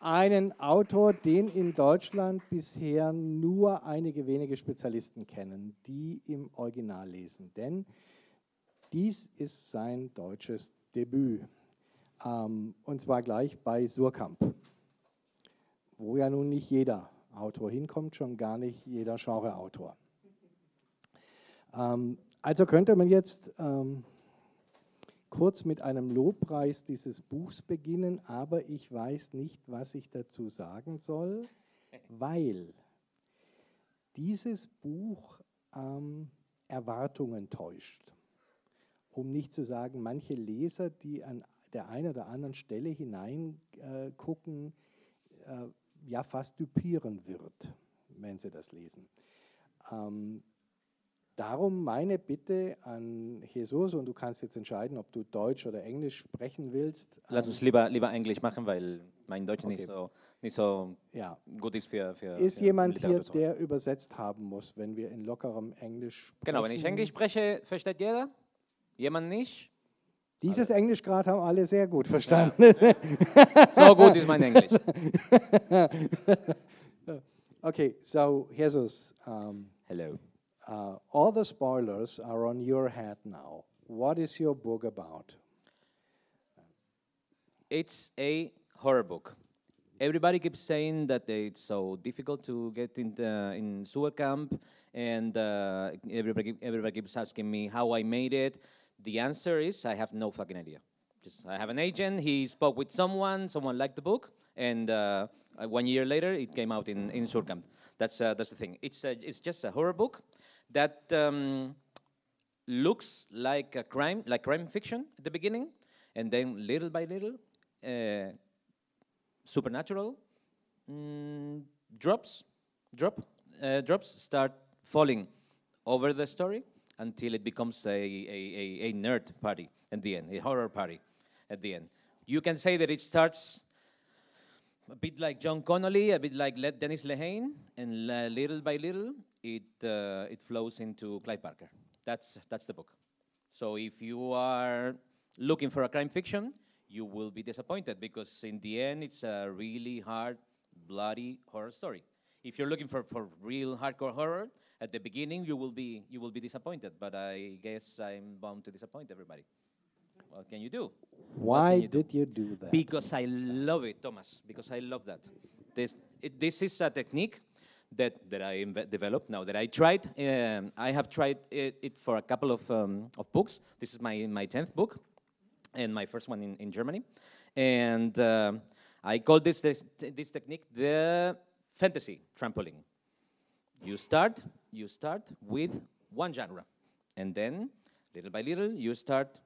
einen Autor, den in Deutschland bisher nur einige wenige Spezialisten kennen, die im Original lesen. Denn dies ist sein deutsches Debüt. Ähm, und zwar gleich bei Surkamp, wo ja nun nicht jeder Autor hinkommt, schon gar nicht jeder Genreautor. Ähm, also könnte man jetzt ähm, kurz mit einem Lobpreis dieses Buchs beginnen, aber ich weiß nicht, was ich dazu sagen soll, weil dieses Buch ähm, Erwartungen täuscht. Um nicht zu sagen, manche Leser, die an der einen oder anderen Stelle hineingucken, äh, äh, ja fast düpieren wird, wenn sie das lesen. Ähm, Darum meine Bitte an Jesus, und du kannst jetzt entscheiden, ob du Deutsch oder Englisch sprechen willst. Lass uns lieber, lieber Englisch machen, weil mein Deutsch okay. nicht so, nicht so ja. gut ist für, für Ist für jemand hier, der übersetzt haben muss, wenn wir in lockerem Englisch sprechen? Genau, wenn ich Englisch spreche, versteht jeder? Jemand nicht? Dieses also. Englisch gerade haben alle sehr gut verstanden. Ja. so gut ist mein Englisch. okay, so Jesus. Um, Hello. Uh, all the spoilers are on your head now. What is your book about? It's a horror book. Everybody keeps saying that it's so difficult to get in the, in Suhrkamp, and uh, everybody everybody keeps asking me how I made it. The answer is I have no fucking idea. Just I have an agent. He spoke with someone. Someone liked the book, and uh, one year later it came out in in Suhrkamp. That's uh, that's the thing. It's a, it's just a horror book that um, looks like a crime, like crime fiction at the beginning, and then little by little, uh, supernatural mm, drops, drop, uh, drops start falling over the story until it becomes a, a, a, a nerd party at the end, a horror party at the end. You can say that it starts a bit like John Connolly, a bit like Dennis Lehane, and little by little, it, uh, it flows into Clive Barker. That's, that's the book. So if you are looking for a crime fiction, you will be disappointed because in the end, it's a really hard, bloody horror story. If you're looking for, for real hardcore horror, at the beginning you will be you will be disappointed. But I guess I'm bound to disappoint everybody. What can you do? Why you did do? you do that? Because I love it, Thomas. Because I love that. This it, this is a technique that, that I developed now that I tried. Um, I have tried it, it, for a couple of, um, of books. This is my, my 10th book and my first one in, in Germany. And uh, I call this, this, this technique the fantasy trampoline. You start, you start with one genre. And then, little by little, you start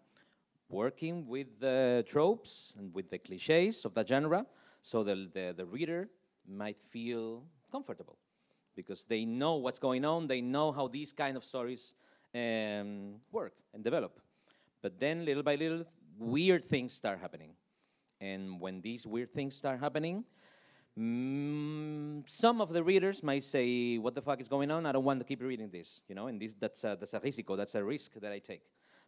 working with the tropes and with the cliches of that genre so the, the, the reader might feel comfortable because they know what's going on, they know how these kind of stories um, work and develop. But then, little by little, weird things start happening. And when these weird things start happening, mm, some of the readers might say, "What the fuck is going on? I don't want to keep reading this." You know, and this that's a, that's a risiko, that's a risk that I take,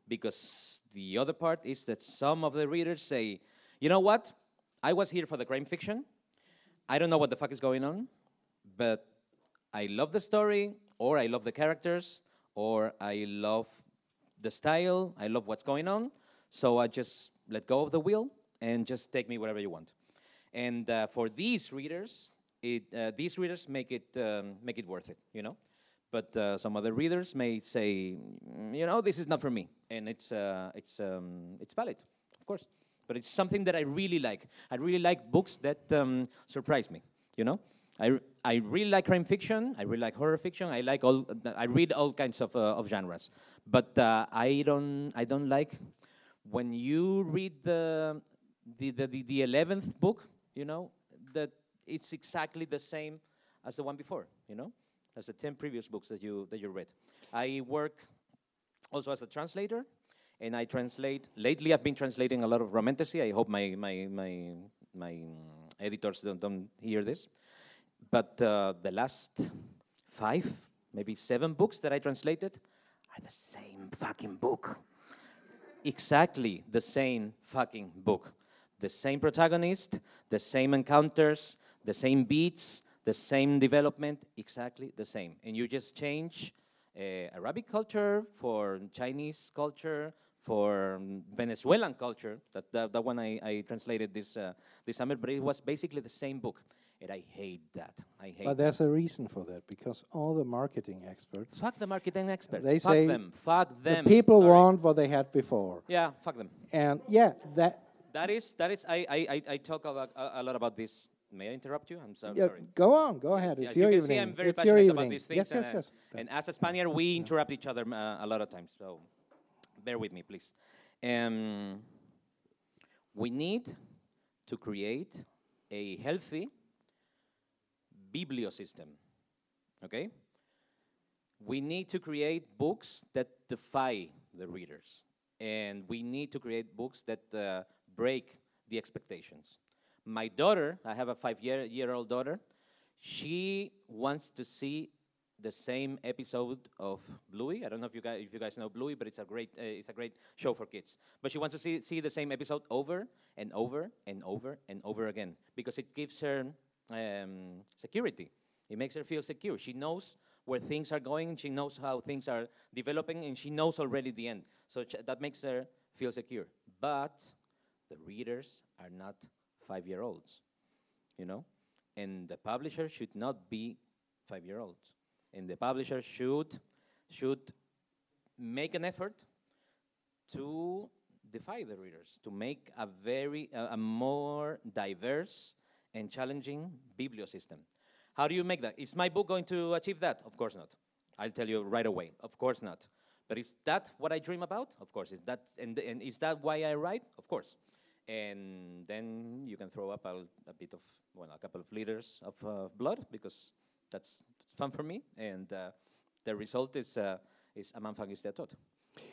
because the other part is that some of the readers say, "You know what? I was here for the crime fiction. I don't know what the fuck is going on, but I love the story, or I love the characters, or I love the style, I love what's going on. So I just let go of the wheel and just take me wherever you want. And uh, for these readers, it, uh, these readers make it um, make it worth it, you know. But uh, some other readers may say, mm, you know, this is not for me, and it's uh, it's um, it's valid, of course. But it's something that I really like. I really like books that um, surprise me, you know. I, I really like crime fiction. I really like horror fiction. I like all. I read all kinds of, uh, of genres, but uh, I don't. I don't like when you read the the the, eleventh book. You know that it's exactly the same as the one before. You know, as the ten previous books that you that you read. I work also as a translator, and I translate. Lately, I've been translating a lot of romantasy. I hope my my my my editors don't, don't hear this. But uh, the last five, maybe seven books that I translated are the same fucking book. exactly the same fucking book. the same protagonist, the same encounters, the same beats, the same development, exactly the same. And you just change uh, Arabic culture for Chinese culture, for um, Venezuelan culture. That, that, that one I, I translated this, uh, this summer, but it was basically the same book. And I hate that. I hate But there's a reason for that because all the marketing experts, Fuck the marketing experts. They fuck say them. Fuck them. the people Sorry. want what they had before. Yeah, fuck them. And yeah, that That is that is. I I I, talk a lot, a, a lot about this. May I interrupt you? I'm so yeah, sorry. go on, go ahead. As It's you your can evening. see, I'm very it's your passionate evening. about these things. yes, and, yes, uh, yes. And as a Spaniard, we interrupt each other uh, a lot of times. So bear with me, please. Um, we need to create a healthy bibliosystem. Okay? We need to create books that defy the readers. And we need to create books that uh, break the expectations. My daughter, I have a five year, year old daughter, she wants to see the same episode of Bluey. I don't know if you guys, if you guys know Bluey, but it's a great uh, it's a great show for kids. But she wants to see see the same episode over and over and over and over again because it gives her um, security. It makes her feel secure. She knows where things are going. She knows how things are developing, and she knows already the end. So that makes her feel secure. But the readers are not five-year-olds, you know, and the publisher should not be five-year-olds, and the publisher should should make an effort to defy the readers, to make a very uh, a more diverse and challenging bibliosystem. How do you make that? Is my book going to achieve that? Of course not. I'll tell you right away. Of course not. But is that what I dream about? Of course. Is that and, and is that why I write? Of course. And then you can throw up a, a bit of well, a couple of liters of uh, blood because that's, that's fun for me. And uh, the result is uh, is Amanfang is tot.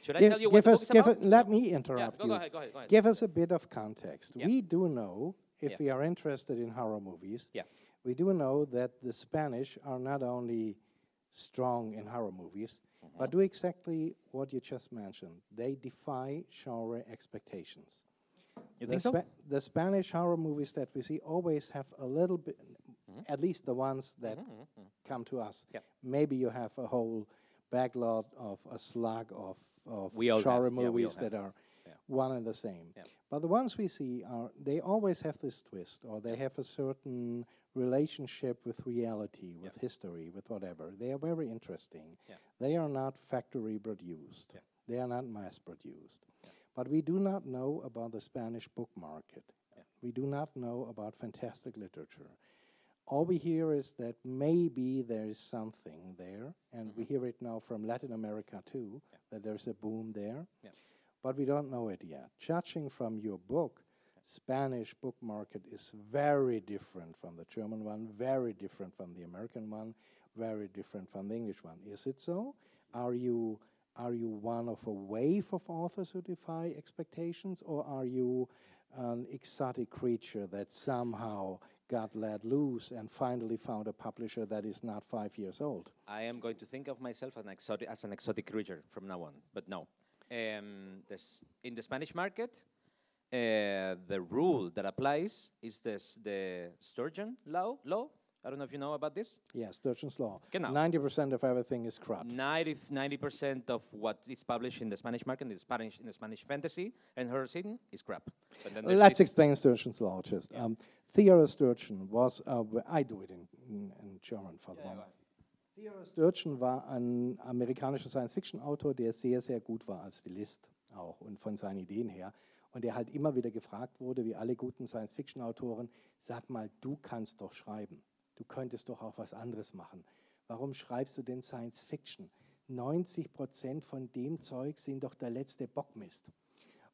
Should I tell you give what the us, give it, let No. me Yeah, interrupt go, you. go ahead. Go ahead. Ahead. Give us a bit of context. Yeah. We do know, if Yeah. we are interested in horror movies, Yeah. we do know that the Spanish are not only strong in horror movies, Mm-hmm. but do exactly what you just mentioned. They defy genre expectations. You the, think so? The Spanish horror movies that we see always have a little bit, Mm-hmm. at least the ones that come to us. Yeah. Maybe you have a whole backlog of a slug of, of We all have. genre Yeah, we movies have. that are Yeah. One and the same. Yeah. But the ones we see are they always have this twist, or they have a certain relationship with reality, with history, with whatever. They are very interesting. Yeah. They are not factory produced. Yeah. They are not mass produced. But we do not know about the Spanish book market. We do not know about fantastic literature. All we hear is that maybe there is something there, and Mm-hmm. we hear it now from Latin America too, that there's a boom there Yeah. But we don't know it yet. Judging from your book, Spanish book market is very different from the German one, very different from the American one, very different from the English one. Is it so? Are you are you one of a wave of authors who defy expectations, or are you an exotic creature that somehow got let loose and finally found a publisher that is not five years old? I am going to think of myself as an exotic, as an exotic creature from now on, but no. Um, this, in the Spanish market, uh, the rule that applies is this, the Sturgeon law, law. I don't know if you know about this. Yes, Sturgeon's Law. Genau. 90% of everything is crap. 90 percent of what is published in the Spanish market, in the Spanish, in the Spanish fantasy and scene, is crap. Let's explain Sturgeon's law just. Um, Theodore Sturgeon was, uh, I do it in, in, in German for the Yeah, moment. Theodore Sturgeon war ein amerikanischer Science-Fiction-Autor, der sehr, sehr gut war als Stilist auch und von seinen Ideen her. Und der halt immer wieder gefragt wurde, wie alle guten Science-Fiction-Autoren, sag mal, du kannst doch schreiben. Du könntest doch auch was anderes machen. Warum schreibst du denn Science-Fiction? 90 Prozent von dem Zeug sind doch der letzte Bockmist.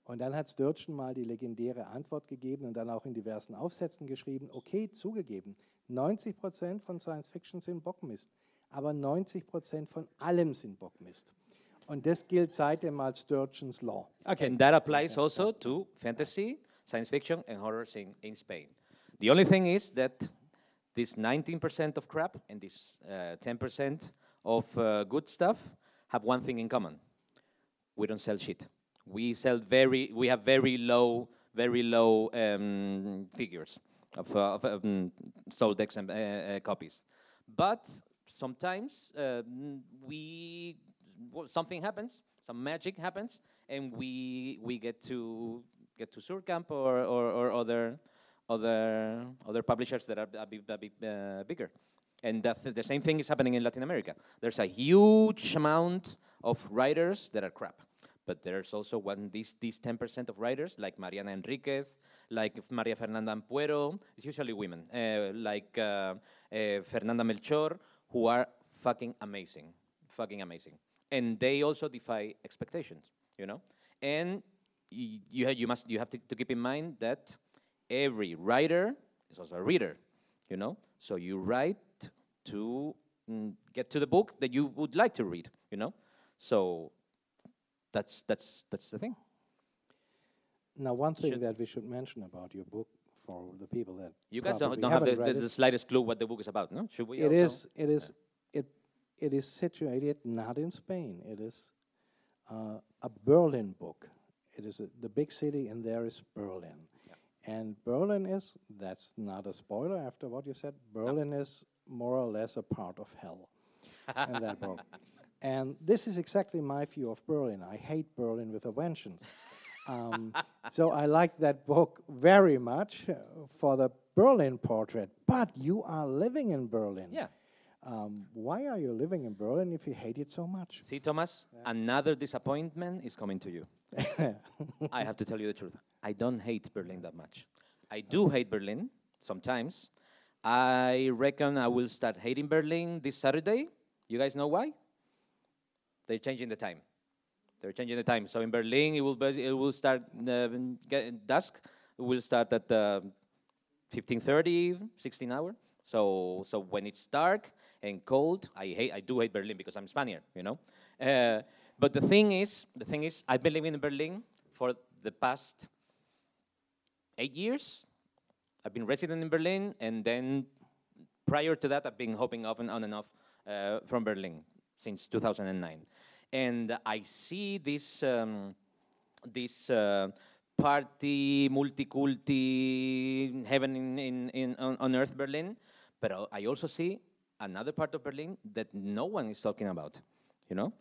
Und dann hat Sturgeon mal die legendäre Antwort gegeben und dann auch in diversen Aufsätzen geschrieben, okay, zugegeben, 90 Prozent von Science Fiction sind Bockmist, aber 90 Prozent von allem sind Bockmist. Und das gilt seitdem als Sturgeon's Law. Okay. And that applies also to fantasy, science fiction, and horror scene in Spain. The only thing is that this 19% of crap and this uh, 10% of uh, good stuff have one thing in common. We don't sell shit. We sell very, we have very low, very low um, figures of, uh, of um, sold X uh, uh, copies. But sometimes um, we well, something happens, some magic happens, and we we get to get to Suhrkamp or, or, or other other other publishers that are a bit, a bit uh, bigger. And th the same thing is happening in Latin America. There's a huge amount of writers that are crap. But there's also one these these 10% of writers like Mariana Enriquez, like Maria Fernanda Ampuero, it's usually women, uh, like uh, uh, Fernanda Melchor, who are fucking amazing, fucking amazing. And they also defy expectations, you know? And you, you, you must, you have to, to keep in mind that every writer is also a reader, you know? So you write to mm, get to the book that you would like to read, you know? So that's, that's, that's the thing. Now, one thing Should- that we should mention about your book for the people that You guys don't, don't have the, the, the slightest clue what the book is about, no? Should we it is it is it it is situated not in Spain. It is uh, a Berlin book. It is a, the big city, and there is Berlin. And Berlin is that's not a spoiler after what you said. Berlin is more or less a part of hell in that book. And this is exactly my view of Berlin. I hate Berlin with a vengeance. Um, so I like that book very much for the Berlin portrait. But you are living in Berlin. Yeah. Um, why are you living in Berlin if you hate it so much? See, Thomas, another disappointment is coming to you. I have to tell you the truth. I don't hate Berlin that much. I do hate Berlin sometimes. I reckon I will start hating Berlin this Saturday. You guys know why? They're changing the time. They're changing the time. So in Berlin, it will be, it will start uh, get dusk. It will start at uh, 15:30, 16 hour. So so when it's dark and cold, I hate I do hate Berlin because I'm Spaniard, you know. Uh, but the thing is, the thing is, I've been living in Berlin for the past eight years. I've been resident in Berlin, and then prior to that, I've been hopping off and on and off uh, from Berlin since 2009. And I see this um, this uh, party, multi-culti heaven in, in, in on, on earth Berlin, but I- also see another part of Berlin that no one is talking about. You know,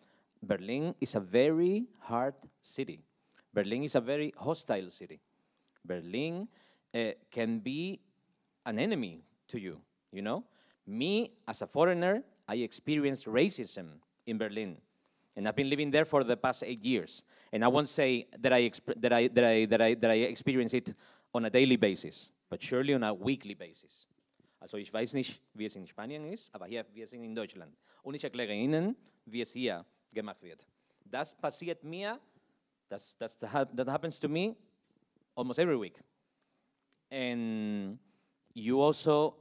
Berlin is a very hard city. Berlin is a very hostile city. Berlin uh, can be an enemy to you. You know, me as a foreigner, I experienced racism in Berlin, and I've been living there for the past eight years. And I won't say that I that I that I that I that I experience it on a daily basis, but surely on a weekly basis. Also ich weiß nicht, wie es in Spanien ist, aber hier, wir sind in Deutschland. Und ich erkläre Ihnen, wie es hier gemacht wird. Das passiert mir, das, das, that happens to me almost every week. And you also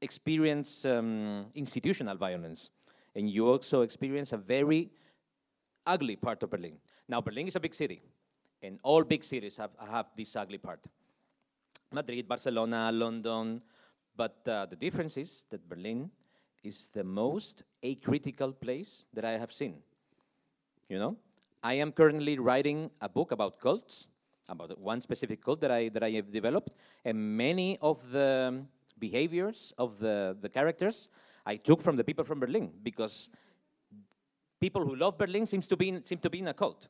experience um, institutional violence. And you also experience a very ugly part of Berlin. Now, Berlin is a big city, and all big cities have, have this ugly part. Madrid, Barcelona, London, but uh, the difference is that Berlin is the most acritical place that I have seen. You know, I am currently writing a book about cults, about one specific cult that I that I have developed, and many of the behaviors of the the characters I took from the people from Berlin because people who love Berlin seems to be in, seem to be in a cult,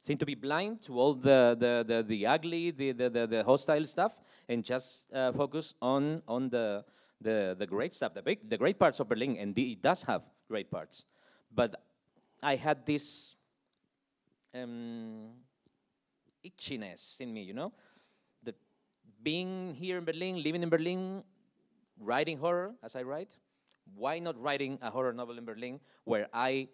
seem to be blind to all the the the, the ugly, the, the the the hostile stuff, and just uh, focus on on the the the great stuff, the big, the great parts of Berlin, and the, it does have great parts, but I had this um, itchiness in me, you know, that being here in Berlin, living in Berlin, writing horror as I write, why not writing a horror novel in Berlin where I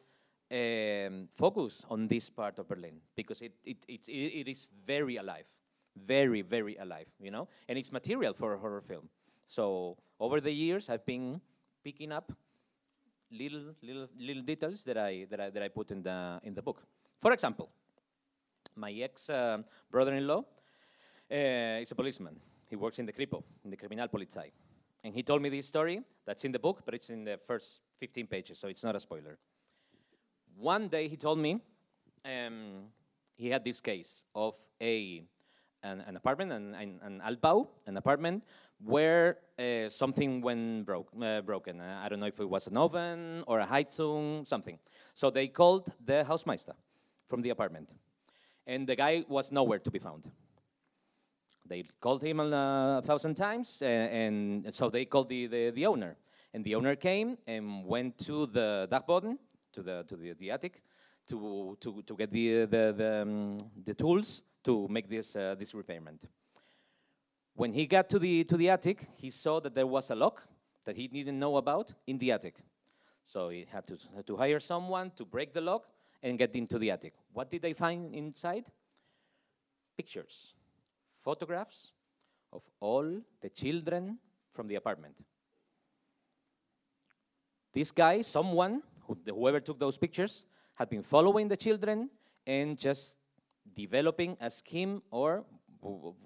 um, focus on this part of Berlin because it, it, it, it is very alive, very, very alive, you know, and it's material for a horror film. So over the years, I've been picking up little, little, little details that I, that I, that I put in the, in the book. For example, my ex uh, brother-in-law uh, is a policeman. He works in the Kripo, in the Kriminalpolizei. And he told me this story that's in the book, but it's in the first 15 pages, so it's not a spoiler. One day he told me um, he had this case of a an, an apartment, an, an, an an apartment, where uh, something went broke, uh, broken. Uh, I don't know if it was an oven or a Heizung, something. So they called the Hausmeister from the apartment. And the guy was nowhere to be found. They called him a, thousand times, uh, and so they called the, the, the, owner. And the owner came and went to the Dachboden, to the, to the, the attic, to, to, to get the, the, the, um, the tools to make this, uh, this repairment. When he got to the, to the attic, he saw that there was a lock that he didn't know about in the attic. So he had to, had to hire someone to break the lock and get into the attic. What did they find inside? Pictures photographs of all the children from the apartment. This guy, someone, who, whoever took those pictures, had been following the children and just developing a scheme or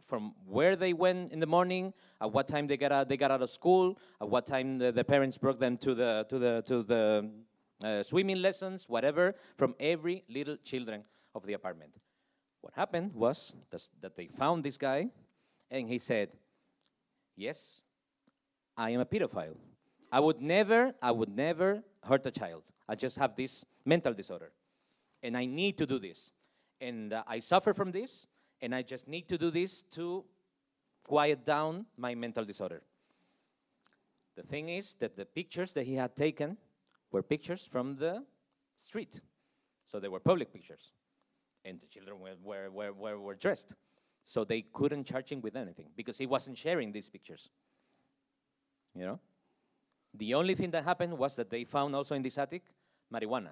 from where they went in the morning, at what time they got out, they got out of school, at what time the, the parents brought them to the to the to the uh, swimming lessons, whatever, from every little children of the apartment. What happened was that they found this guy and he said, Yes, I am a pedophile. I would never, I would never hurt a child. I just have this mental disorder. And I need to do this. And uh, I suffer from this, and I just need to do this to quiet down my mental disorder. The thing is that the pictures that he had taken were pictures from the street. So they were public pictures and the children were, were, were, were, were dressed. So they couldn't charge him with anything because he wasn't sharing these pictures. You know? The only thing that happened was that they found also in this attic marijuana.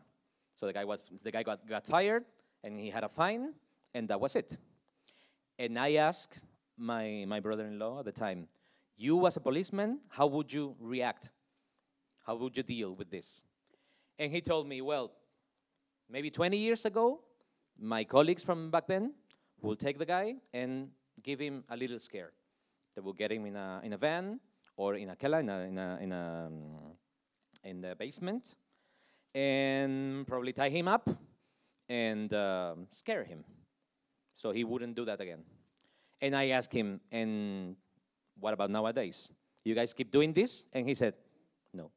So the guy, was, the guy got, got fired and he had a fine, and that was it. And I asked my, my brother in law at the time, You, as a policeman, how would you react? How would you deal with this? And he told me, Well, maybe 20 years ago, my colleagues from back then will take the guy and give him a little scare. They will get him in a, in a van or in a kela, in, a, in, a, in, a, um, in the basement, and probably tie him up and uh, scare him so he wouldn't do that again. And I asked him, and what about nowadays? You guys keep doing this? And he said, no.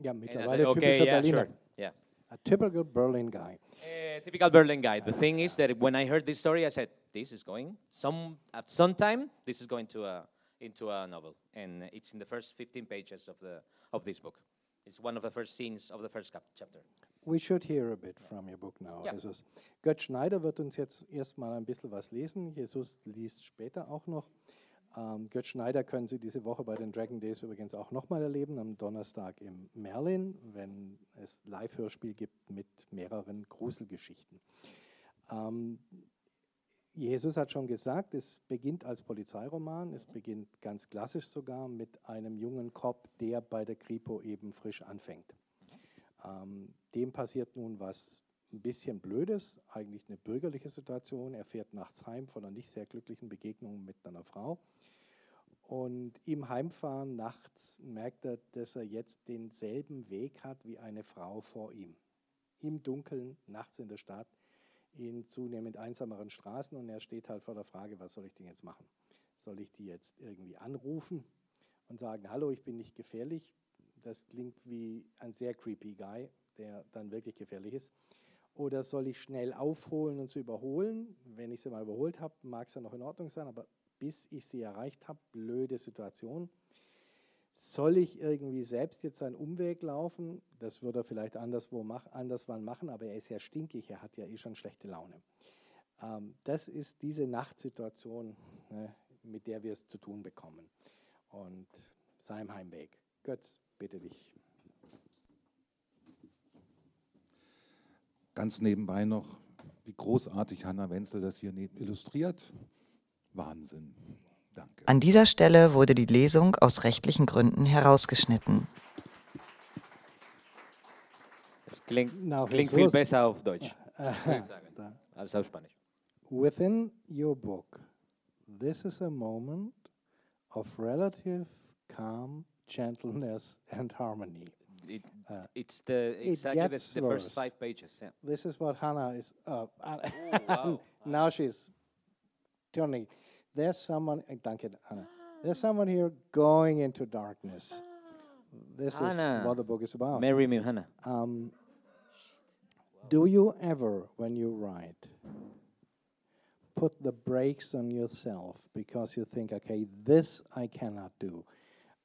Mittlerweile said, okay, yeah, Sure. Yeah. A typical Berlin guy. A typical Berlin guy. The thing is that when I heard this story, I said, "This is going some at some time. This is going to a into a novel, and it's in the first 15 pages of the of this book. It's one of the first scenes of the first chapter." We should hear a bit from your book now, ja. Jesus. Götz Schneider wird uns jetzt erstmal ein bisschen was lesen. Jesus liest später auch noch. Ähm, Götz Schneider können Sie diese Woche bei den Dragon Days übrigens auch nochmal erleben, am Donnerstag im Merlin, wenn es Live-Hörspiel gibt mit mehreren Gruselgeschichten. Ähm, Jesus hat schon gesagt, es beginnt als Polizeiroman, es beginnt ganz klassisch sogar mit einem jungen Cop, der bei der Kripo eben frisch anfängt. Ähm, dem passiert nun was ein bisschen Blödes, eigentlich eine bürgerliche Situation. Er fährt nachts heim von einer nicht sehr glücklichen Begegnung mit einer Frau und im Heimfahren nachts merkt er, dass er jetzt denselben Weg hat wie eine Frau vor ihm. Im Dunkeln, nachts in der Stadt, in zunehmend einsameren Straßen. Und er steht halt vor der Frage, was soll ich denn jetzt machen? Soll ich die jetzt irgendwie anrufen und sagen, hallo, ich bin nicht gefährlich? Das klingt wie ein sehr creepy Guy, der dann wirklich gefährlich ist. Oder soll ich schnell aufholen und sie überholen? Wenn ich sie mal überholt habe, mag es ja noch in Ordnung sein, aber bis ich sie erreicht habe. Blöde Situation. Soll ich irgendwie selbst jetzt einen Umweg laufen? Das würde er vielleicht anderswo mach, anderswann machen, aber er ist ja stinkig, er hat ja eh schon schlechte Laune. Ähm, das ist diese Nachtsituation, ne, mit der wir es zu tun bekommen. Und sein Heimweg. Götz, bitte dich. Ganz nebenbei noch, wie großartig Hanna Wenzel das hier illustriert. Wahnsinn. Danke. An dieser Stelle wurde die Lesung aus rechtlichen Gründen herausgeschnitten. Es klingt, klingt viel besser auf Deutsch, als auf Spanisch. Within your book, this is a moment of relative calm, gentleness and harmony. It, uh, it's the exactly the, the first five pages. Yeah. This is what Hannah is. Uh, oh, wow. now she's Tony, there's someone, eh, danke, Anna. There's someone here going into darkness. This Anna. is what the book is about. Marry me, Hannah. Um, do you ever, when you write, put the brakes on yourself because you think, okay, this I cannot do.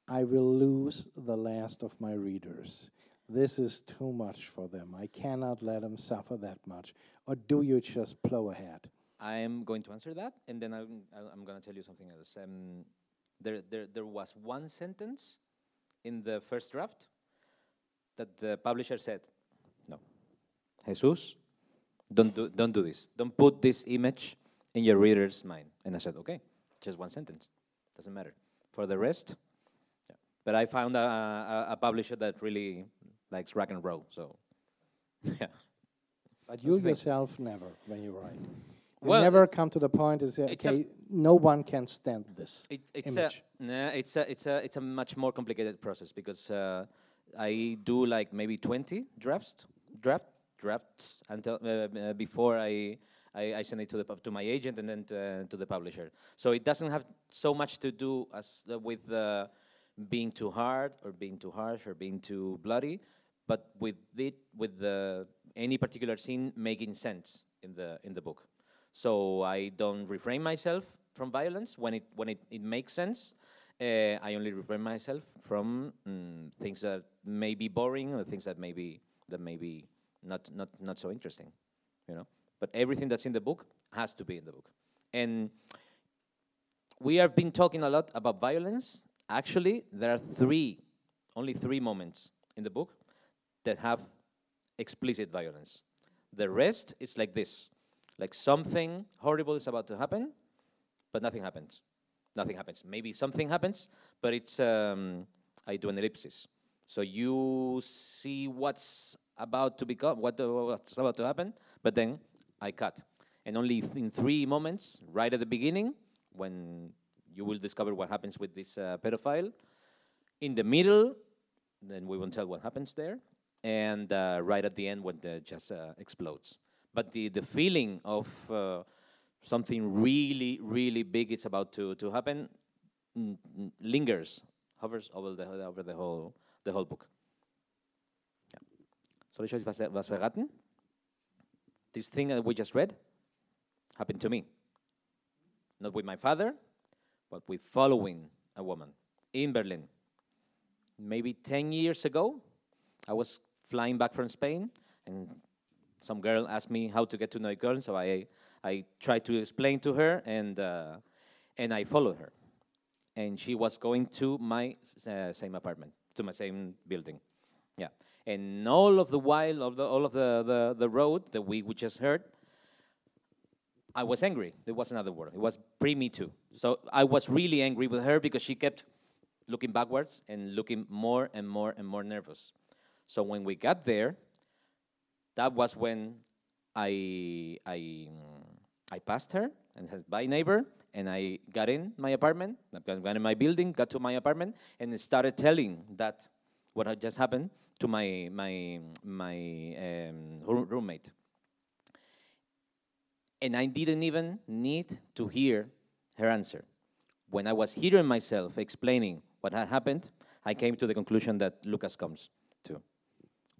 I will lose the last of my readers. This is too much for them. I cannot let them suffer that much. Or do you just plow ahead? I am going to answer that, and then I'm, I- I'm going to tell you something else. Um, there, there, there was one sentence in the first draft that the publisher said, "No, Jesus, don't do, don't do this. Don't put this image in your reader's mind." And I said, "Okay, just one sentence. Doesn't matter. For the rest." Yeah. But I found a, a, a publisher that really likes rock and roll, so yeah. But you yourself never, when you write. Well, never come to the point to say, okay, no one can stand this It, it's image. a nah, it's a it's a it's a much more complicated process because uh, I do like maybe twenty drafts draft drafts until uh, uh, before I, I I send it to the to my agent and then to, to the publisher. So it doesn't have so much to do as uh, with uh, being too hard or being too harsh or being too bloody, but with it with the any particular scene making sense in the in the book. So I don't refrain myself from violence when it when it, it makes sense. Uh, I only refrain myself from mm, things that may be boring or things that may be that may be not not not so interesting, you know. But everything that's in the book has to be in the book. And we have been talking a lot about violence. Actually, there are three, only three moments in the book that have explicit violence. The rest is like this like something horrible is about to happen, but nothing happens. Nothing happens. Maybe something happens, but it's, um, I do an ellipsis. So you see what's about to become, what what's about to happen, but then I cut. And only th- in three moments, right at the beginning, when you will discover what happens with this uh, pedophile, in the middle, then we won't tell what happens there, and uh, right at the end when just uh, explodes. But the, the feeling of uh, something really, really big is about to, to happen lingers, hovers over the, over the whole, the whole book. Soll ich euch was, was verraten? This thing that we just read happened to me. Not with my father, but with following a woman in Berlin. Maybe 10 years ago, I was flying back from Spain, and some girl asked me how to get to Neukölln, so I, I tried to explain to her, and, uh, and I followed her. And she was going to my uh, same apartment, to my same building. Yeah. And all of the while, of the, all of the, the, the road that we, we just heard, I was angry. There was another word. It was pre Me Too. So I was really angry with her because she kept looking backwards and looking more and more and more nervous. So when we got there, that was when I I mm, I passed her and said bye neighbor, and I got in my apartment, I got in my building, got to my apartment, and started telling that what had just happened to my my my um, roommate. And I didn't even need to hear her answer. When I was hearing myself explaining what had happened, I came to the conclusion that Lucas comes to.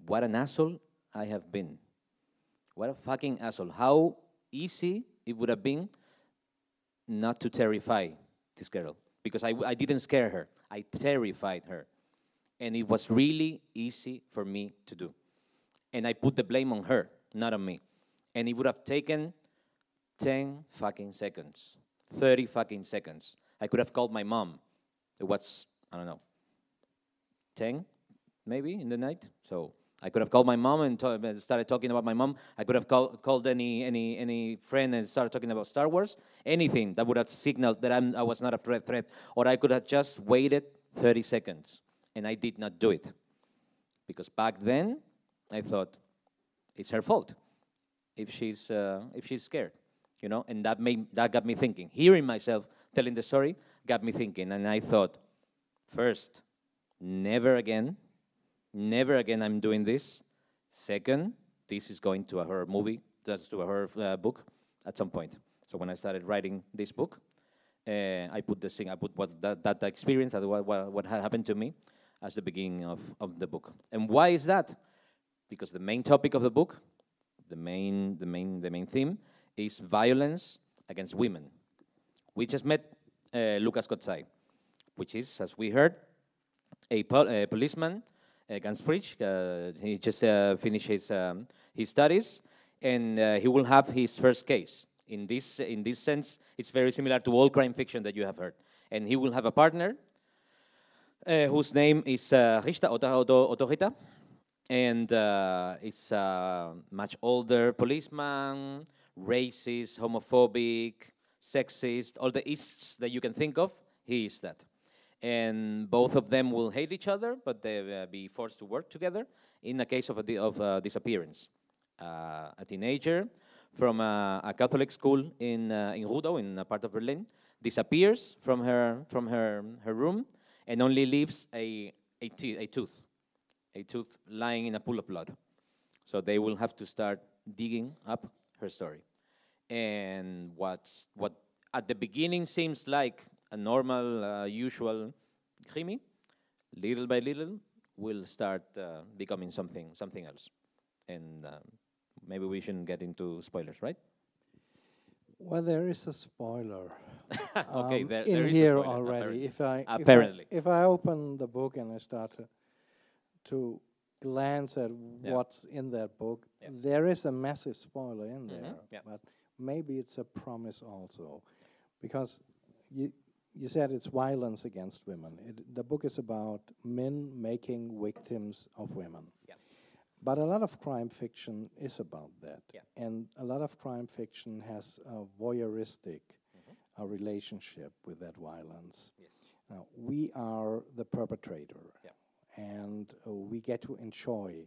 What an asshole I have been. What a fucking asshole. How easy it would have been not to terrify this girl. Because I, I didn't scare her, I terrified her. And it was really easy for me to do. And I put the blame on her, not on me. And it would have taken 10 fucking seconds, 30 fucking seconds. I could have called my mom. It was, I don't know, 10 maybe in the night. So I could have called my mom and uh, started talking about my mom. I could have call, called any, any, any friend and started talking about Star Wars. Anything that would have signaled that I'm, I was not a threat, threat. Or I could have just waited 30 seconds. And I did not do it. Because back then, I thought, it's her fault if she's, uh, if she's scared. You know, and that, made, that got me thinking. Hearing myself telling the story got me thinking. And I thought, first, never again Never again I'm doing this. Second, this is going to a horror movie, just to a horror uh, book at some point. So when I started writing this book, uh, I put the thing, I put what that, that experience, that what, what, what had happened to me, as the beginning of, of the book. And why is that? Because the main topic of the book, the main, the main, the main theme, is violence against women. We just met uh, Lucas Kotsai, which is, as we heard, a, pol a policeman, Gans Fridge. Uh, he just uh, finished his, um, his studies, and uh, he will have his first case. In this, in this sense, it's very similar to all crime fiction that you have heard. And he will have a partner uh, whose name is uh, Rista Otorita, and uh, it's a much older policeman, racist, homophobic, sexist, all the ists that you can think of, he is that. And both of them will hate each other, but they'll uh, be forced to work together in a case of a of uh, disappearance. Uh, a teenager from a, a Catholic school in, uh, in Rudow, in a part of Berlin, disappears from her, from her, her room and only leaves a, a, a tooth, a tooth lying in a pool of blood. So they will have to start digging up her story. And what's, what at the beginning seems like a normal, uh, usual krimi, little by little, will start uh, becoming something, something else. And um, maybe we shouldn't get into spoilers, right? Well, there is a spoiler okay, um, there, in there is a here already. apparently. If I, Apparently. if I if I open the book and I start to, to glance at Yeah. what's in that book, Yes. there is a massive spoiler in Mhm, there. yeah. But maybe it's a promise also, because you you said it's violence against women. It, the book is about men making victims of women. Yeah. But a lot of crime fiction is about that. Yeah. And a lot of crime fiction has a voyeuristic Mm-hmm. uh, relationship with that violence. Yes. Now, we are the perpetrator. Yeah. And uh, we get to enjoy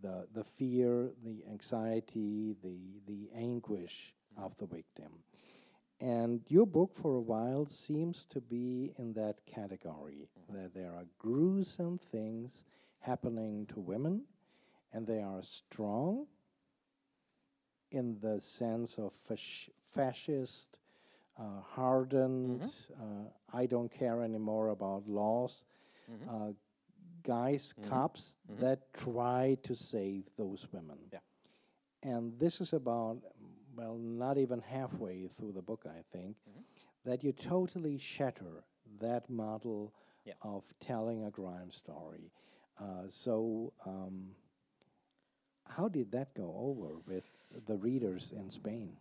the, the fear, the anxiety, the, the anguish Mm-hmm. of the victim. And your book, for a while, seems to be in that category Mm-hmm. that there are gruesome things happening to women, and they are strong in the sense of fasc- fascist, uh, hardened, uh, I don't care anymore about laws, uh, guys, cops that try to save those women. Yeah. And this is about, well, not even halfway through the book, I think, that you totally shatter that model Yeah. of telling a crime story. Uh, so, um, how did that go over with the readers in Spain?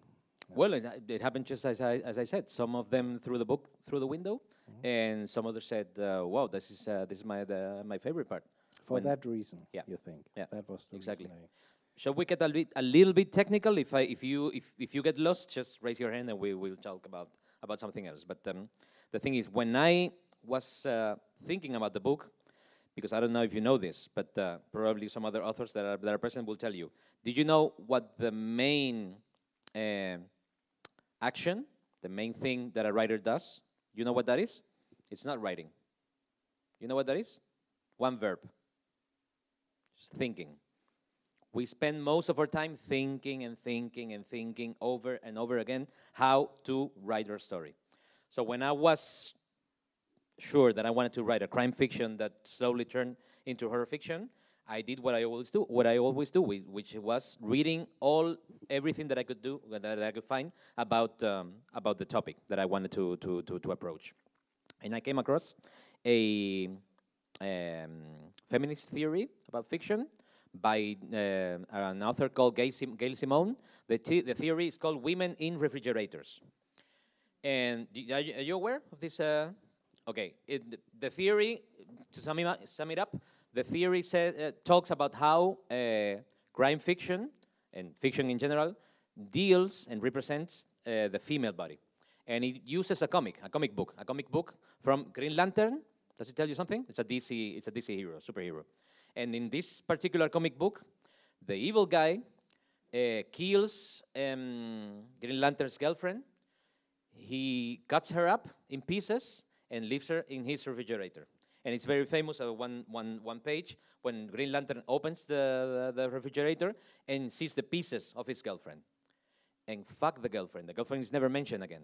Well, it, it happened just as I, as I said. Some of them threw the book through the window, and some others said, uh, "Wow, this is uh, this is my the, my favorite part." For When- that reason, Yeah. you think? Yeah, That was the exactly. Shall we get a, bit, a little bit technical? If I if you if, if you get lost, just raise your hand and we will talk about about something else. But um, the thing is, when I was uh, thinking about the book, because I don't know if you know this, but uh, probably some other authors that are that are present will tell you. Did you know what the main uh, action, the main thing that a writer does? You know what that is? It's not writing. You know what that is? One verb. Just thinking. We spend most of our time thinking and thinking and thinking over and over again how to write our story. So when I was sure that I wanted to write a crime fiction that slowly turned into horror fiction, I did what I always do, what I always do, which was reading all everything that I could do, that I could find about um, about the topic that I wanted to to to, to approach, and I came across a um, feminist theory about fiction by uh, an author called Gail, Sim- Gail Simone. The, the the theory is called Women in Refrigerators. And are you, are you aware of this? Uh, okay, it, the- the theory, to sum it up, sum it up the theory says, uh, talks about how uh, crime fiction and fiction in general deals and represents uh, the female body. And it uses a comic, a comic book, a comic book from Green Lantern. Does it tell you something? It's a DC, it's a DC hero, superhero. And in this particular comic book, the evil guy uh, kills um, Green Lantern's girlfriend he cuts her up in pieces and leaves her in his refrigerator. And it's very famous, uh, one, one, one page, when Green Lantern opens the, the, the refrigerator and sees the pieces of his girlfriend. and fuck the girlfriend. The girlfriend is never mentioned again.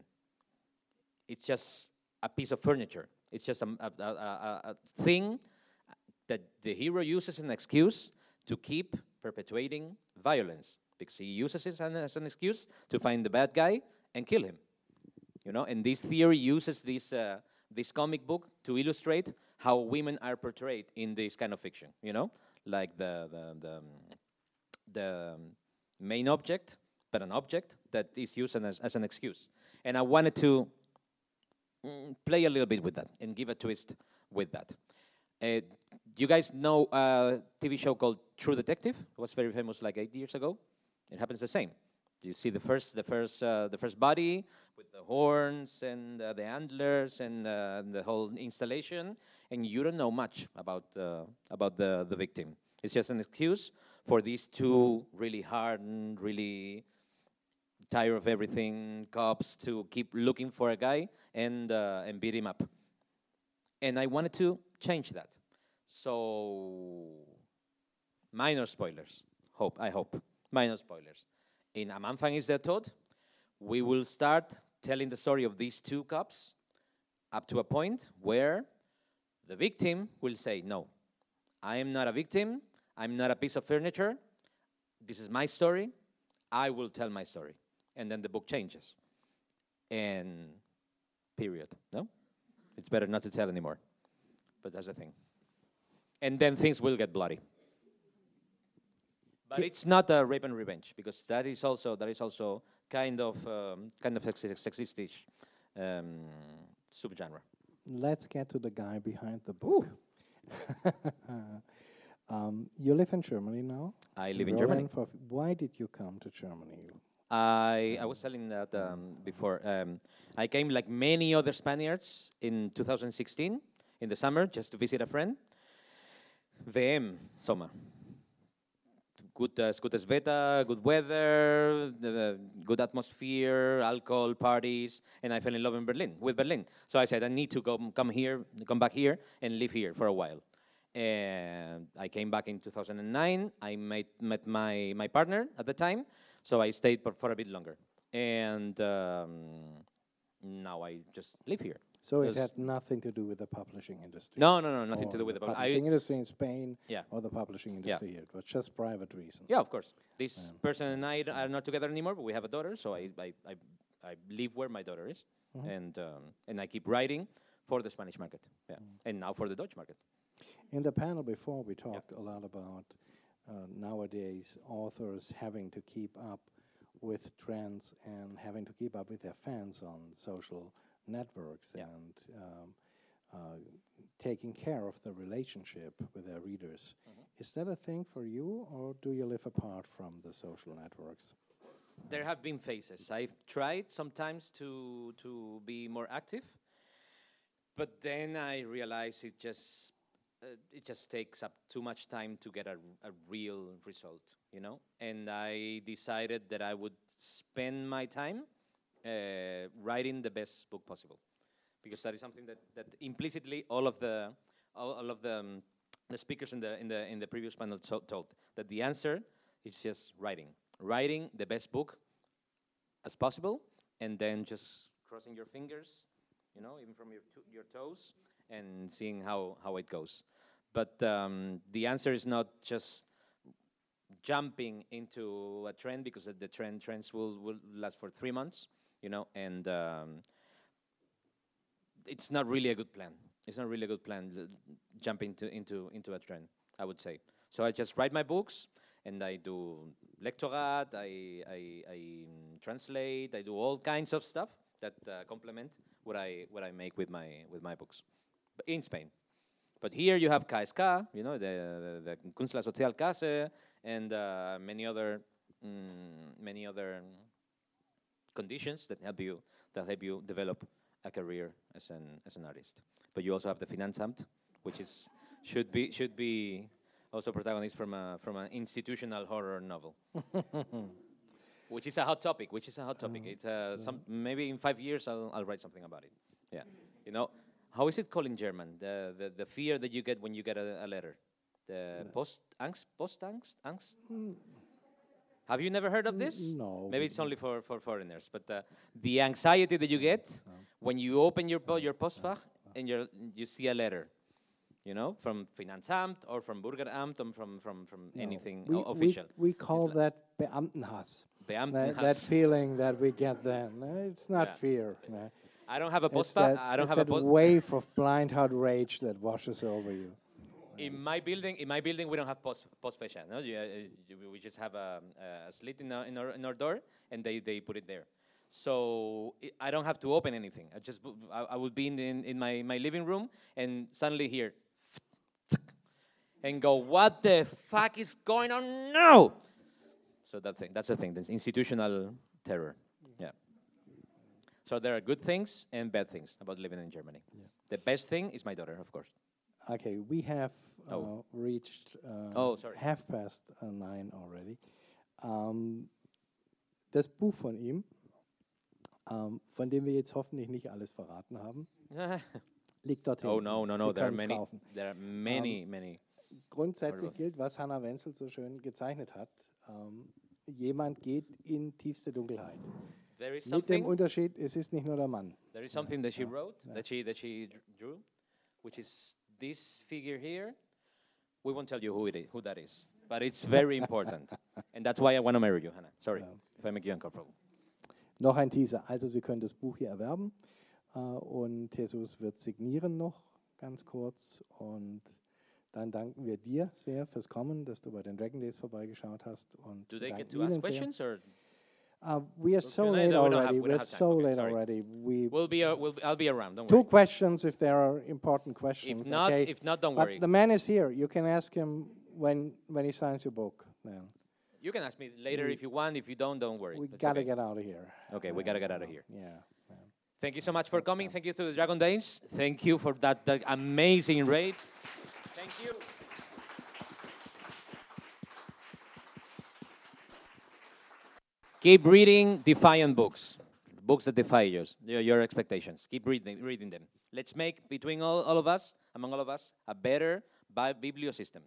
It's just a piece of furniture. It's just a, a, a, a, a thing that the hero uses an excuse to keep perpetuating violence because he uses it as an, excuse to find the bad guy and kill him. You know, and this theory uses this uh, this comic book to illustrate how women are portrayed in this kind of fiction. You know, like the the the, um, the um, main object, but an object that is used as, as an excuse. And I wanted to mm, play a little bit with that and give a twist with that. Uh, you guys know a TV show called True Detective? It was very famous like eight years ago. It happens the same. You see the first, the first, uh, the first body with the horns and uh, the antlers and uh, the whole installation, and you don't know much about uh, about the the victim. It's just an excuse for these two really hardened, really tired of everything cops to keep looking for a guy and uh, and beat him up. And I wanted to change that. So minor spoilers. Hope I hope minor spoilers. In A Is Dead Toad, we will start telling the story of these two cops up to a point where the victim will say, No, I am not a victim. I'm not a piece of furniture. This is my story. I will tell my story. And then the book changes. And period. No? It's better not to tell anymore. But that's the thing. And then things will get bloody. But it's not a rape and revenge because that is also that is also kind of um, kind of sexistish um, subgenre. Let's get to the guy behind the book. um, you live in Germany now. I live in Germany. For, why did you come to Germany? I I was telling that um, before. Um, I came like many other Spaniards in 2016 in the summer just to visit a friend. VM Soma good, uh, good Sveta, good weather, the, good atmosphere, alcohol, parties, and I fell in love in Berlin, with Berlin. So I said, I need to go, come here, come back here and live here for a while. And I came back in 2009. I met, met my, my partner at the time, so I stayed for, for a bit longer. And um, now I just live here. So it had nothing to do with the publishing industry. No, no, no, nothing to do with the the publishing industry in Spain. Yeah. Or the publishing industry here. It was just private reasons. Yeah, of course. This person and I are not together anymore, but we have a daughter, so I I, I, I live where my daughter is, Mm-hmm. and um, and I keep writing for the Spanish market. Yeah, Mm. and now for the Dutch market. In the panel before, we talked a lot about uh, nowadays authors having to keep up with trends and having to keep up with their fans on social networks Yeah. and um, uh, taking care of the relationship with their readers. Mm-hmm. Is that a thing for you, or do you live apart from the social networks? There have been phases. I've tried sometimes to to be more active, but then I realize it just uh, it just takes up too much time to get a, a real result, you know. And I decided that I would spend my time uh, writing the best book possible, because that is something that, that implicitly all of the all, all of the um, the speakers in the in the in the previous panel to- told that the answer is just writing, writing the best book as possible, and then just crossing your fingers, you know, even from your to- your toes, and seeing how how it goes. But um, the answer is not just jumping into a trend because the trend trends will, will last for three months, you know, and um, it's not really a good plan. It's not really a good plan uh, jumping into into into a trend. I would say. So I just write my books and I do lectorat. I I, I mm, translate. I do all kinds of stuff that uh, complement what I what I make with my with my books, in Spain. But here you have KSK, you know, the, the, Künstler Sozialkasse, and uh, many other mm, many other conditions that help you that help you develop a career as an as an artist. But you also have the Finanzamt, which is should be should be also protagonist from a from an institutional horror novel. which is a hot topic. Which is a hot topic. It's uh, some maybe in five years I'll, I'll write something about it. Yeah, you know, how is it called in German? The the, the fear that you get when you get a, a letter. The post angst, post angst, angst. Have you never heard of this? no. Maybe it's only for, for foreigners. But uh, the anxiety that you get when you open your, po- your postfach and you're, you see a letter, you know, from Finanzamt or from Bürgeramt or from, from, from No. anything we, official. We, we call like- that Beamtenhass. That, that feeling that we get then. It's not Yeah. fear. no. I don't have a postfach. I don't it's have a that wave of blind outrage that washes over you. In my building, in my building, we don't have post post fascia. No, you, uh, you- we just have a, a slit in our, in our in our door, and they, they put it there. So i I don't have to open anything. I just I, I would be in, the, in in my my living room, and suddenly hear, and go, what the fuck is going on now? So that thing, that's the thing, the institutional terror. Yeah. So there are good things and bad things about living in Germany. The best thing is my daughter, of course. Okay, we have uh, Oh. reached uh, Oh, sorry. half past uh, nine already. Um, das Buch von ihm, ähm, von dem wir jetzt hoffentlich nicht alles verraten haben, liegt dort Oh hinten. no, no, Sie no. There are many. kaufen. There are many, many. Grundsätzlich gilt, was Hannah Wenzel so schön gezeichnet hat. Ähm, jemand geht in tiefste Dunkelheit. There is Mit dem something. Unterschied, es ist nicht nur der Mann. There is something that she wrote, that she that she dr- drew, which is this figure here. We won't tell you who it is, who that is, but it's very important, and that's why I want to marry you, Hannah. Sorry if I make you uncomfortable. Noch ein Teaser. Also Sie können das Buch hier erwerben äh, und Jesus wird signieren noch ganz kurz und dann danken wir dir sehr fürs Kommen, dass du bei den Dragon Days vorbeigeschaut hast und Do they get to ask questions, or Uh, we are so late No, we already. we, we are so Okay, late sorry. already. We we'll be, uh, we'll, I'll be around. Don't two worry. questions if there are important questions. If not, okay? if not, don't but worry. the man is here. You can ask him when when he signs your book. Then You can ask me later if you want. If you don't, don't worry. we It's gotta okay. get out of here. Okay, we gotta get out of here. Yeah. Thank you so much for coming. Thank you to the Dragon Days. Thank you for that, that amazing raid. Thank you. Keep reading defiant books, books that defy yours, your, your expectations. Keep reading, reading them. Let's make between all, all of us, among all of us, a better bi- biblio system.